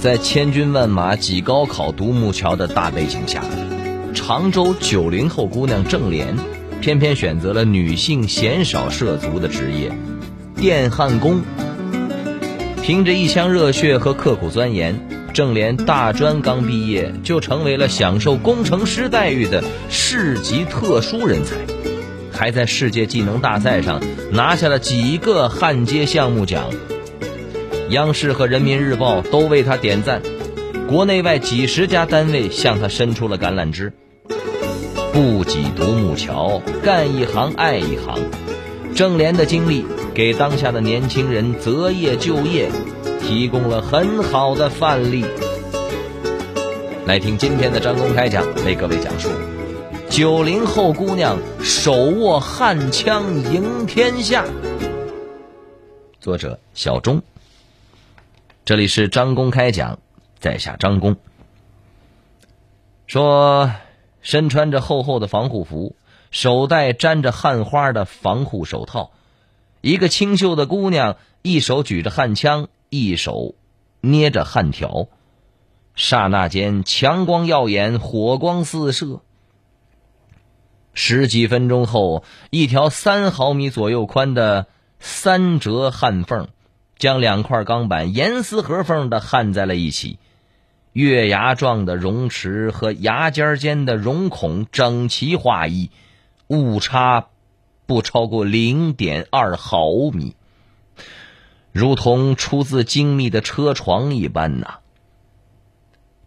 在千军万马挤高考独木桥的大背景下，常州九零后姑娘郑莲，偏偏选择了女性鲜少涉足的职业——电焊工。凭着一腔热血和刻苦钻研，郑莲大专刚毕业就成为了享受工程师待遇的市级特殊人才，还在世界技能大赛上拿下了几个焊接项目奖。央视和人民日报都为他点赞，国内外几十家单位向他伸出了橄榄枝。不挤独木桥，干一行爱一行。郑莲的经历给当下的年轻人择业就业提供了很好的范例。来听今天的张公开讲，为各位讲述：九零后姑娘手握焊枪赢天下。作者小钟。这里是张公开讲，在下张公。说，身穿着厚厚的防护服，手戴沾着焊花的防护手套，一个清秀的姑娘，一手举着焊枪，一手捏着焊条，刹那间强光耀眼，火光四射。十几分钟后，一条三毫米左右宽的三折焊缝。将两块钢板严丝合缝的焊在了一起，月牙状的熔池和牙尖间的熔孔整齐划一，误差不超过零点二毫米，如同出自精密的车床一般呐。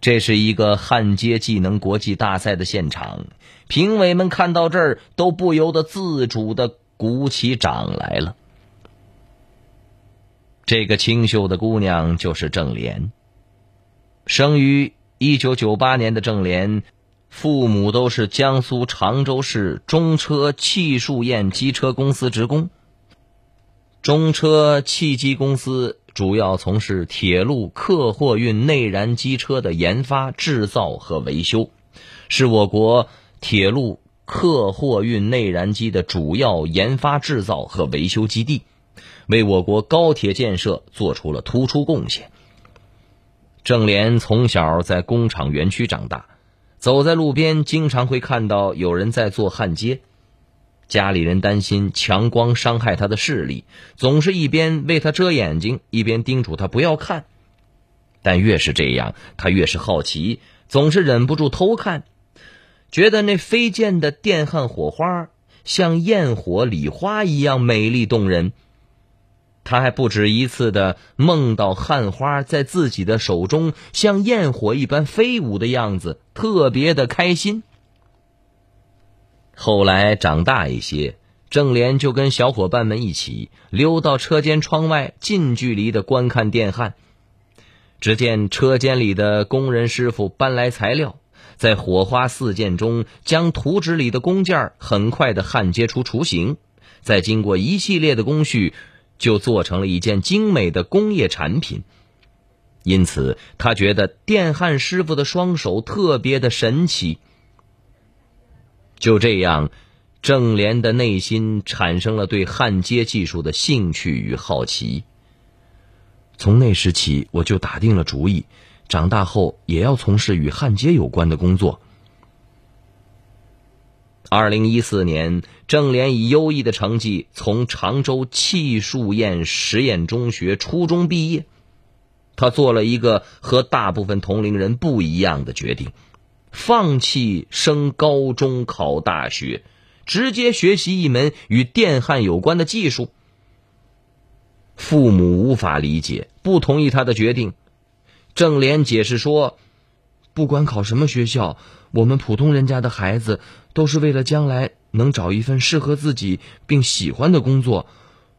这是一个焊接技能国际大赛的现场，评委们看到这儿都不由得自主的鼓起掌来了。这个清秀的姑娘就是郑莲。生于一九九八年的郑莲，父母都是江苏常州市中车汽数验机车公司职工。中车汽机公司主要从事铁路客货运内燃机车的研发、制造和维修，是我国铁路客货运内燃机的主要研发、制造和维修基地。为我国高铁建设做出了突出贡献。郑莲从小在工厂园区长大，走在路边经常会看到有人在做焊接。家里人担心强光伤害他的视力，总是一边为他遮眼睛，一边叮嘱他不要看。但越是这样，他越是好奇，总是忍不住偷看，觉得那飞溅的电焊火花像焰火礼花一样美丽动人。他还不止一次的梦到焊花在自己的手中像焰火一般飞舞的样子，特别的开心。后来长大一些，郑莲就跟小伙伴们一起溜到车间窗外，近距离的观看电焊。只见车间里的工人师傅搬来材料，在火花四溅中，将图纸里的工件很快的焊接出雏形，再经过一系列的工序。就做成了一件精美的工业产品，因此他觉得电焊师傅的双手特别的神奇。就这样，郑莲的内心产生了对焊接技术的兴趣与好奇。从那时起，我就打定了主意，长大后也要从事与焊接有关的工作。二零一四年，郑莲以优异的成绩从常州汽数验实验中学初中毕业。他做了一个和大部分同龄人不一样的决定，放弃升高中考大学，直接学习一门与电焊有关的技术。父母无法理解，不同意他的决定。郑莲解释说。不管考什么学校，我们普通人家的孩子都是为了将来能找一份适合自己并喜欢的工作。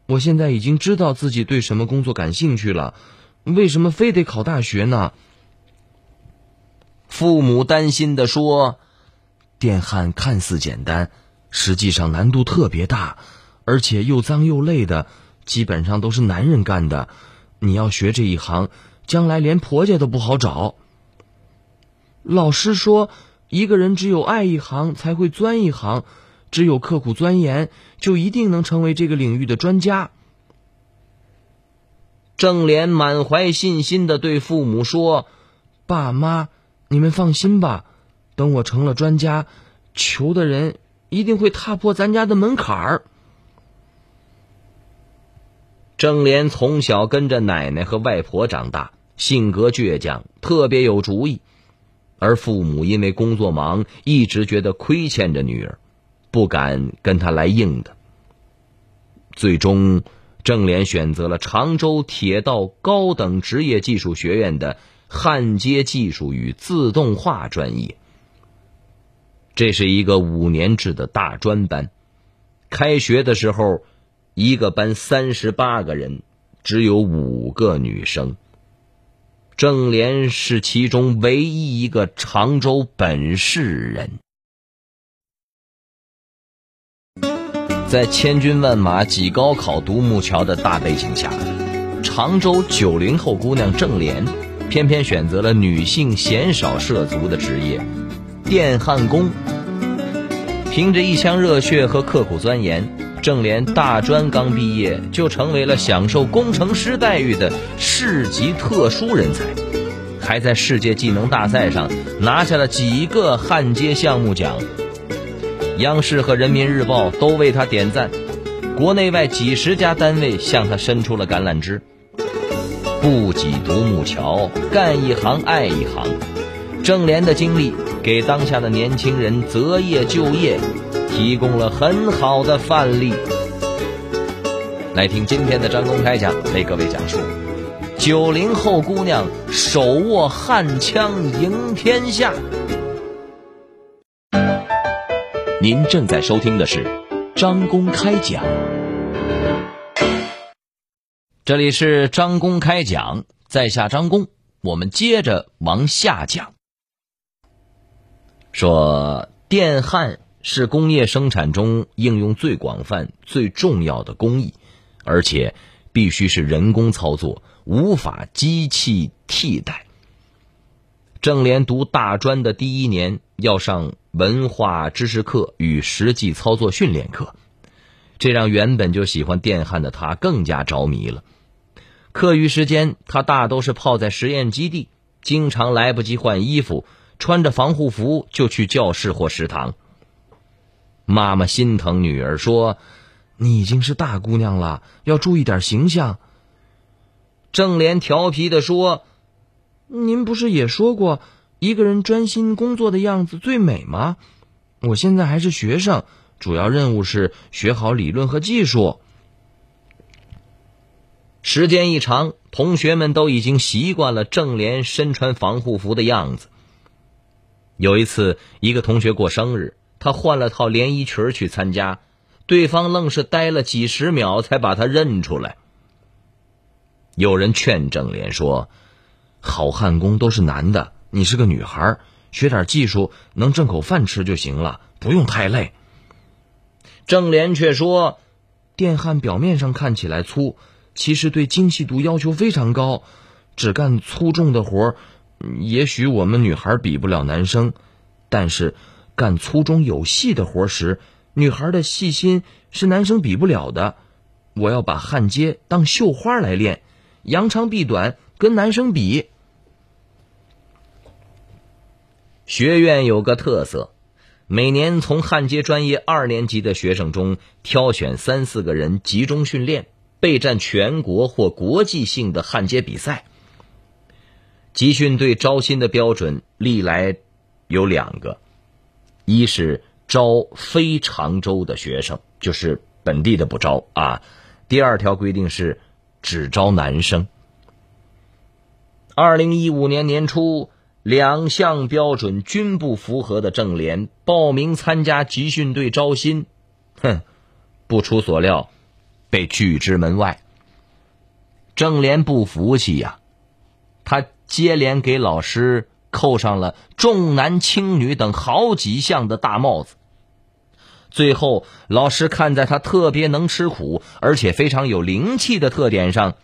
我现在已经知道自己对什么工作感兴趣了，为什么非得考大学呢？父母担心的说：“电焊看似简单，实际上难度特别大，而且又脏又累的，基本上都是男人干的。你要学这一行，将来连婆家都不好找。”老师说，一个人只有爱一行，才会钻一行；只有刻苦钻研，就一定能成为这个领域的专家。郑莲满怀信心的对父母说：“爸妈，你们放心吧，等我成了专家，求的人一定会踏破咱家的门槛儿。”郑莲从小跟着奶奶和外婆长大，性格倔强，特别有主意。而父母因为工作忙，一直觉得亏欠着女儿，不敢跟她来硬的。最终。郑莲选择了常州铁道高等职业技术学院的焊接技术与自动化专业。这是一个五年制的大专班，开学的时候，一个班三十八个人，只有五个女生。郑莲是其中唯一一个常州本市人。在千军万马挤高考独木桥的大背景下，常州九零后姑娘郑莲，偏偏选择了女性鲜少涉足的职业——电焊工。凭着一腔热血和刻苦钻研，郑莲大专刚毕业就成为了享受工程师待遇的市级特殊人才，还在世界技能大赛上拿下了几个焊接项目奖。央视和人民日报都为他点赞，国内外几十家单位向他伸出了橄榄枝。不挤独木桥，干一行爱一行。郑莲的经历给当下的年轻人择业就业提供了很好的范例。来听今天的张公开讲，为各位讲述：九零后姑娘手握焊枪赢天下。您正在收听的是张公开讲，这里是张公开讲，在下张公，我们接着往下讲。说电焊是工业生产中应用最广泛、最重要的工艺，而且必须是人工操作，无法机器替代。郑连读大专的第一年要上。文化知识课与实际操作训练课，这让原本就喜欢电焊的他更加着迷了。课余时间，他大都是泡在实验基地，经常来不及换衣服，穿着防护服就去教室或食堂。妈妈心疼女儿，说：“你已经是大姑娘了，要注意点形象。”郑莲调皮的说：“您不是也说过？”一个人专心工作的样子最美吗？我现在还是学生，主要任务是学好理论和技术。时间一长，同学们都已经习惯了郑莲身穿防护服的样子。有一次，一个同学过生日，他换了套连衣裙去参加，对方愣是呆了几十秒才把他认出来。有人劝郑莲说：“好汉工都是男的。”你是个女孩，学点技术能挣口饭吃就行了，不用太累。郑莲却说：“电焊表面上看起来粗，其实对精细度要求非常高。只干粗重的活，也许我们女孩比不了男生，但是干粗中有细的活时，女孩的细心是男生比不了的。我要把焊接当绣花来练，扬长避短，跟男生比。”学院有个特色，每年从焊接专业二年级的学生中挑选三四个人集中训练，备战全国或国际性的焊接比赛。集训队招新的标准历来有两个：一是招非常州的学生，就是本地的不招啊；第二条规定是只招男生。二零一五年年初。两项标准均不符合的郑莲报名参加集训队招新，哼，不出所料，被拒之门外。郑莲不服气呀，他接连给老师扣上了重男轻女等好几项的大帽子。最后，老师看在他特别能吃苦，而且非常有灵气的特点上，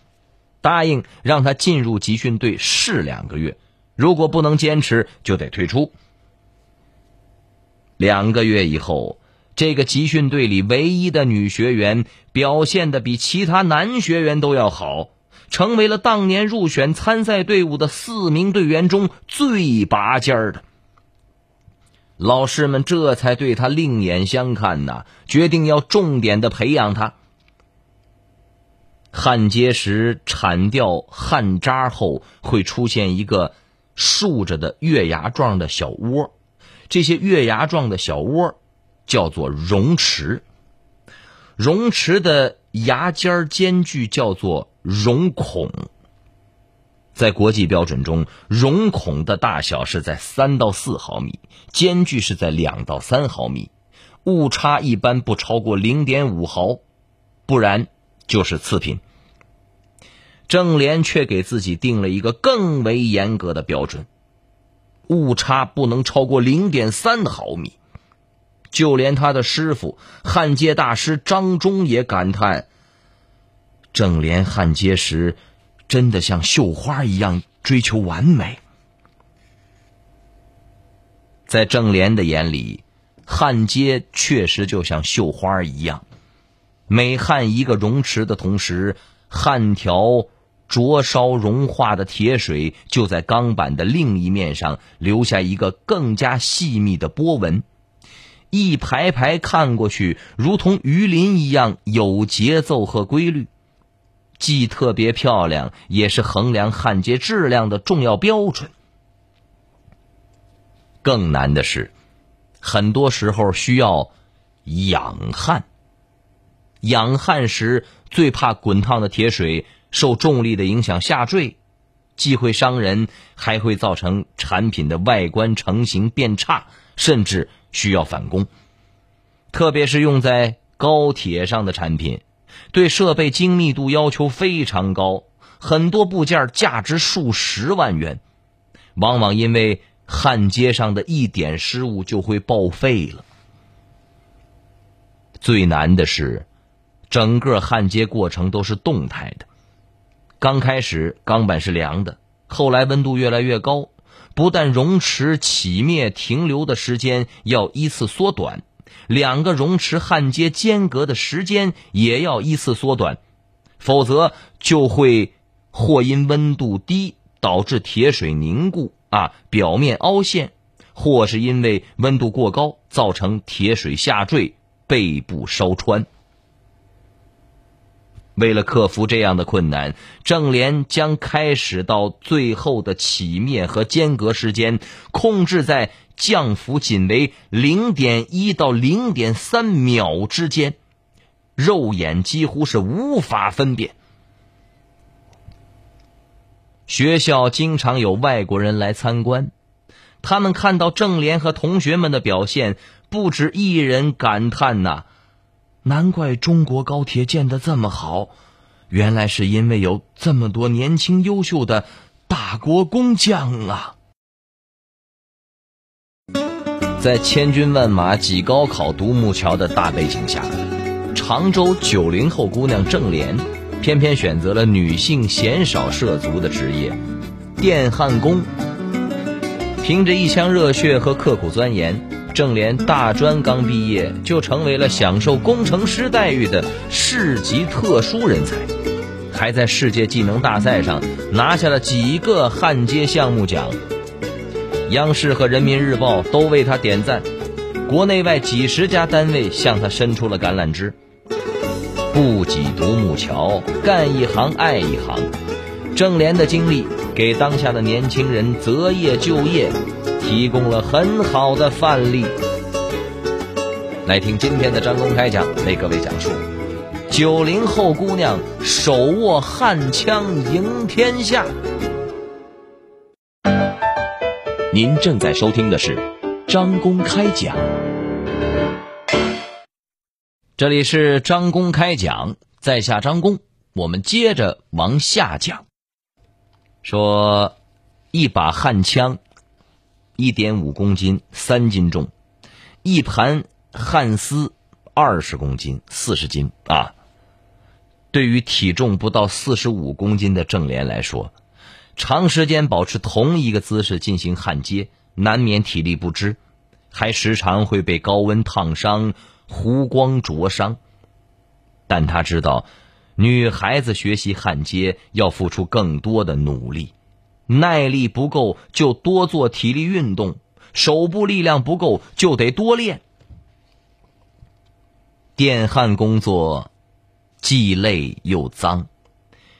答应让他进入集训队试两个月。如果不能坚持，就得退出。两个月以后，这个集训队里唯一的女学员表现的比其他男学员都要好，成为了当年入选参赛队伍的四名队员中最拔尖儿的。老师们这才对他另眼相看呐，决定要重点的培养他。焊接时铲掉焊渣后，会出现一个竖着的月牙状的小窝，这些月牙状的小窝叫做熔池。熔池的牙尖间距叫做熔孔。在国际标准中，熔孔的大小是在三到四毫米，间距是在两到三毫米，误差一般不超过零点五毫，不然。就是次品，郑莲却给自己定了一个更为严格的标准，误差不能超过零点三毫米。就连他的师傅焊接大师张忠也感叹：郑莲焊接时真的像绣花一样追求完美。在郑莲的眼里，焊接确实就像绣花一样。每焊一个熔池的同时，焊条灼烧融化的铁水就在钢板的另一面上留下一个更加细密的波纹，一排排看过去，如同鱼鳞一样有节奏和规律，既特别漂亮，也是衡量焊接质量的重要标准。更难的是，很多时候需要养焊。养焊时最怕滚烫的铁水受重力的影响下坠，既会伤人，还会造成产品的外观成型变差，甚至需要返工。特别是用在高铁上的产品，对设备精密度要求非常高，很多部件价值数十万元，往往因为焊接上的一点失误就会报废了。最难的是。整个焊接过程都是动态的，刚开始钢板是凉的，后来温度越来越高，不但熔池起灭停留的时间要依次缩短，两个熔池焊接间隔的时间也要依次缩短，否则就会或因温度低导致铁水凝固啊，表面凹陷，或是因为温度过高造成铁水下坠，背部烧穿。为了克服这样的困难，郑联将开始到最后的起灭和间隔时间控制在降幅仅为零点一到零点三秒之间，肉眼几乎是无法分辨。学校经常有外国人来参观，他们看到郑联和同学们的表现，不止一人感叹呐。难怪中国高铁建的这么好，原来是因为有这么多年轻优秀的大国工匠啊！在千军万马挤高考独木桥的大背景下，常州九零后姑娘郑莲，偏偏选择了女性鲜少涉足的职业——电焊工。凭着一腔热血和刻苦钻研。郑莲大专刚毕业，就成为了享受工程师待遇的市级特殊人才，还在世界技能大赛上拿下了几个焊接项目奖。央视和人民日报都为他点赞，国内外几十家单位向他伸出了橄榄枝。不挤独木桥，干一行爱一行。郑莲的经历给当下的年轻人择业就业。提供了很好的范例。来听今天的张公开讲，为各位讲述：九零后姑娘手握焊枪赢天下。您正在收听的是张公开讲，这里是张公开讲，在下张公，我们接着往下讲。说一把焊枪。一点五公斤，三斤重；一盘焊丝，二十公斤，四十斤啊！对于体重不到四十五公斤的郑莲来说，长时间保持同一个姿势进行焊接，难免体力不支，还时常会被高温烫伤、弧光灼伤。但他知道，女孩子学习焊接要付出更多的努力，耐力不够就多做体力运动，手部力量不够就得多练。电焊工作既累又脏，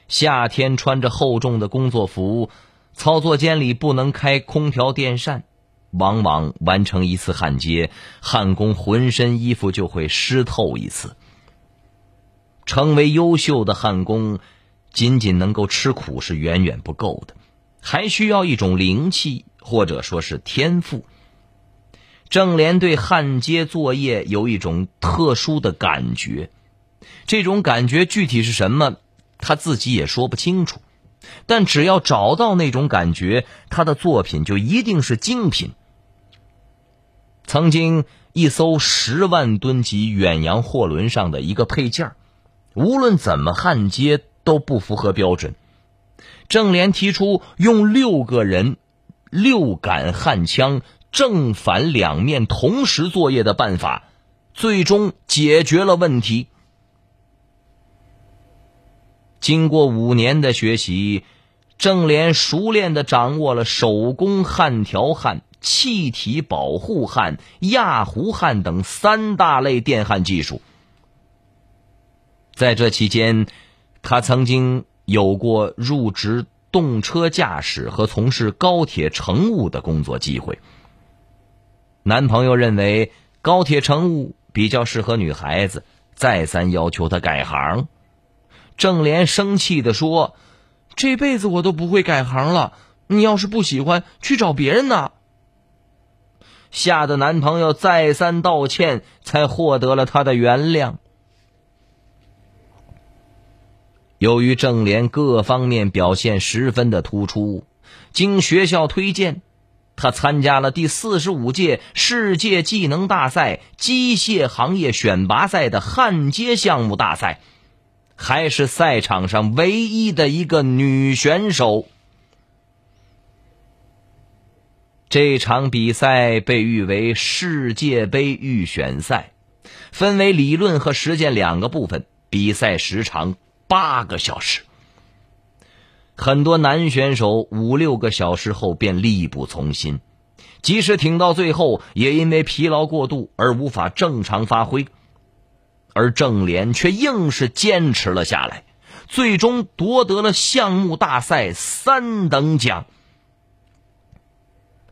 夏天穿着厚重的工作服，操作间里不能开空调电扇，往往完成一次焊接，焊工浑身衣服就会湿透一次。成为优秀的焊工，仅仅能够吃苦是远远不够的，还需要一种灵气，或者说是天赋。郑莲对焊接作业有一种特殊的感觉，这种感觉具体是什么，他自己也说不清楚。但只要找到那种感觉，他的作品就一定是精品。曾经，一艘十万吨级远洋货轮上的一个配件无论怎么焊接都不符合标准。郑莲提出用六个人、六杆焊枪正反两面同时作业的办法，最终解决了问题。经过五年的学习，郑莲熟练的掌握了手工焊条焊、气体保护焊、压弧焊等三大类电焊技术。在这期间，他曾经有过入职动车驾驶和从事高铁乘务的工作机会。男朋友认为高铁乘务比较适合女孩子，再三要求他改行。郑莲生气的说：“这辈子我都不会改行了，你要是不喜欢，去找别人呢。”吓得男朋友再三道歉，才获得了她的原谅。由于郑莲各方面表现十分的突出，经学校推荐，他参加了第四十五届世界技能大赛机械行业选拔赛的焊接项目大赛，还是赛场上唯一的一个女选手。这场比赛被誉为世界杯预选赛，分为理论和实践两个部分，比赛时长。八个小时，很多男选手五六个小时后便力不从心，即使挺到最后，也因为疲劳过度而无法正常发挥。而郑莲却硬是坚持了下来，最终夺得了项目大赛三等奖。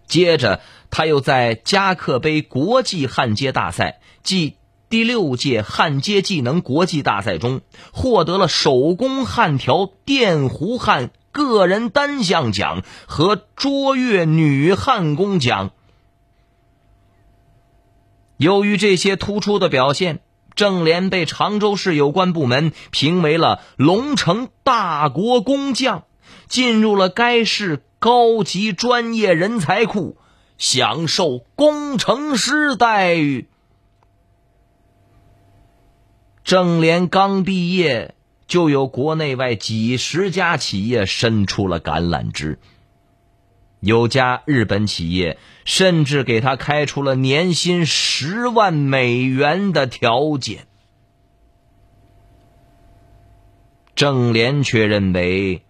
接着，他又在加克杯国际焊接大赛即。第六届焊接技能国际大赛中，获得了手工焊条电弧焊个人单项奖和卓越女焊工奖。由于这些突出的表现，郑莲被常州市有关部门评为了龙城大国工匠，进入了该市高级专业人才库，享受工程师待遇。郑莲刚毕业，就有国内外几十家企业伸出了橄榄枝。有家日本企业甚至给他开出了年薪十万美元的条件。郑莲却认为，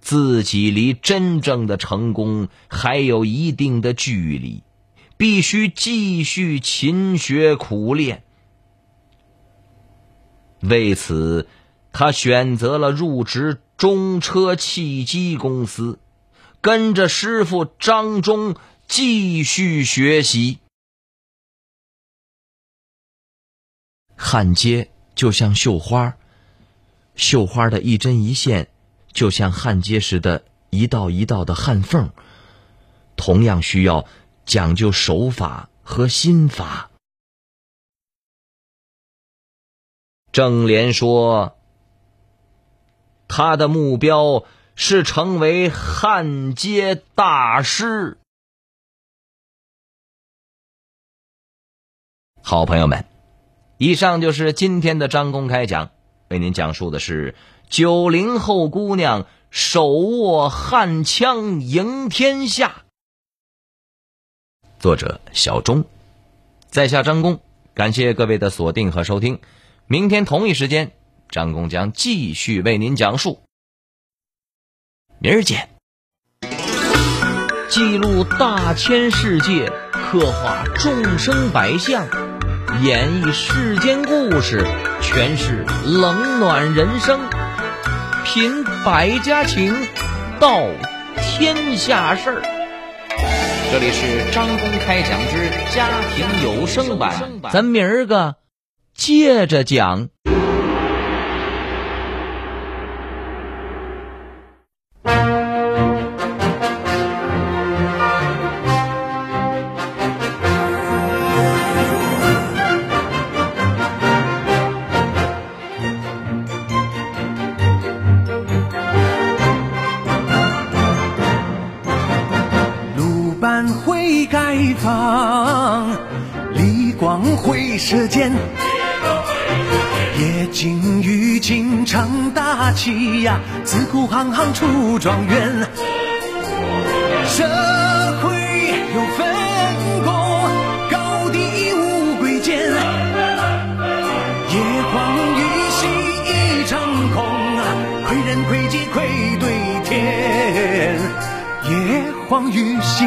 自己离真正的成功还有一定的距离，必须继续勤学苦练。为此，他选择了入职中车汽机公司，跟着师傅张忠继续学习。焊接就像绣花，绣花的一针一线，就像焊接时的一道一道的焊缝，同样需要讲究手法和心法。郑莲说：“他的目标是成为焊接大师。”好朋友们，以上就是今天的张公开讲，为您讲述的是九零后姑娘手握焊枪赢天下。作者小钟，在下张工，感谢各位的锁定和收听。明天同一时间，张工将继续为您讲述。明儿见。记录大千世界，刻画众生百相，演绎世间故事，诠释冷暖人生，品百家情，道天下事儿。这里是张公开讲之家庭有声版，咱明儿个接着讲。射箭，夜景雨景成大器呀，自古行行出状元。社会有分工，高低无贵贱。夜光雨夕一场空啊，窥人窥己窥对天。夜光雨夕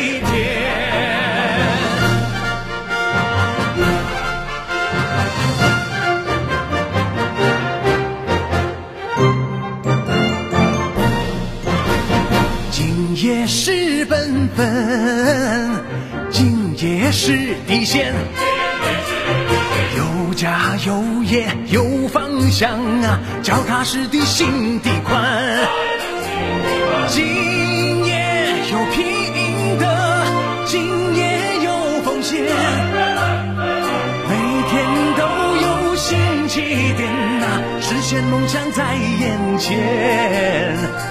分，敬业是底线，有家有业有方向啊，脚踏实地心地宽。敬业有品德，敬业有奉献，每天都有新起点呐，实现梦想在眼前。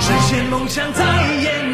实现梦想在眼。